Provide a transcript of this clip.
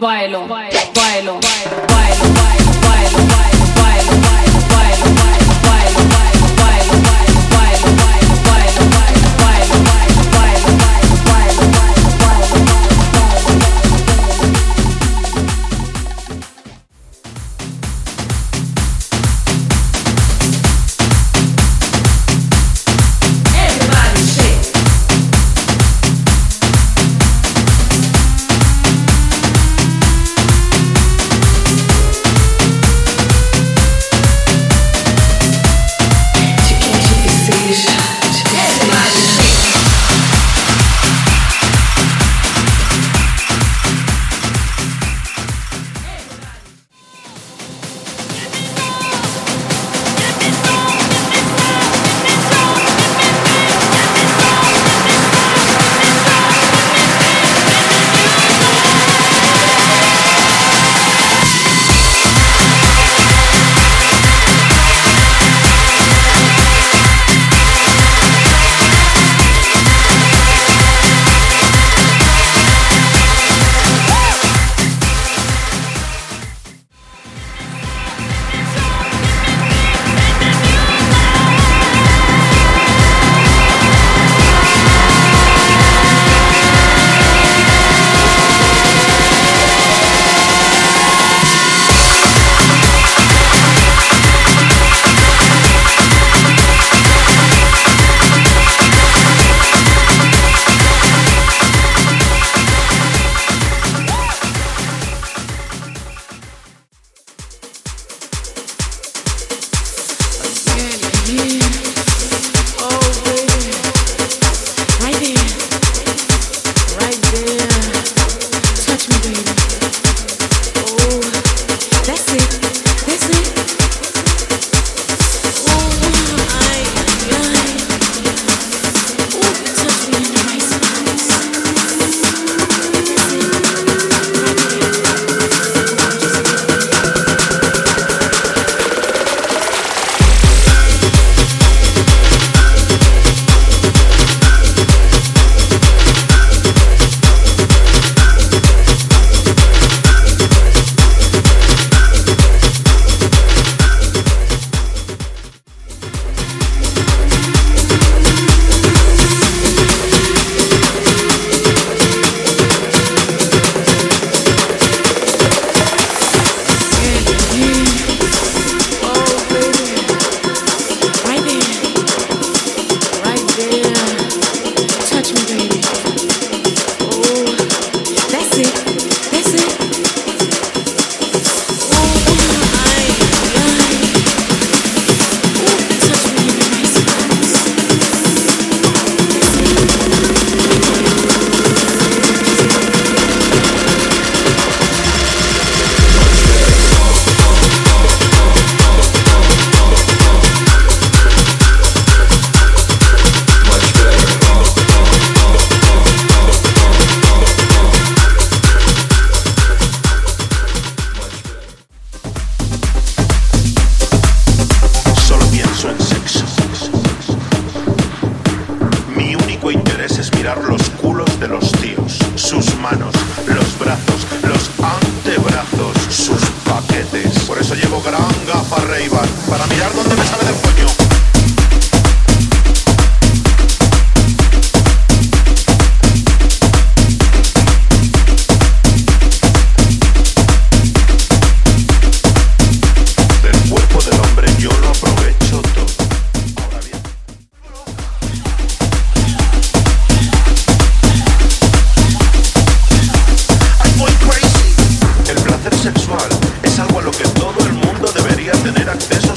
bailo, bailo. Para mirar dónde me sale del cuello. Del cuerpo del hombre yo lo aprovecho todo. Ahora bien. El placer sexual es algo a lo que todo el mundo debería tener acceso.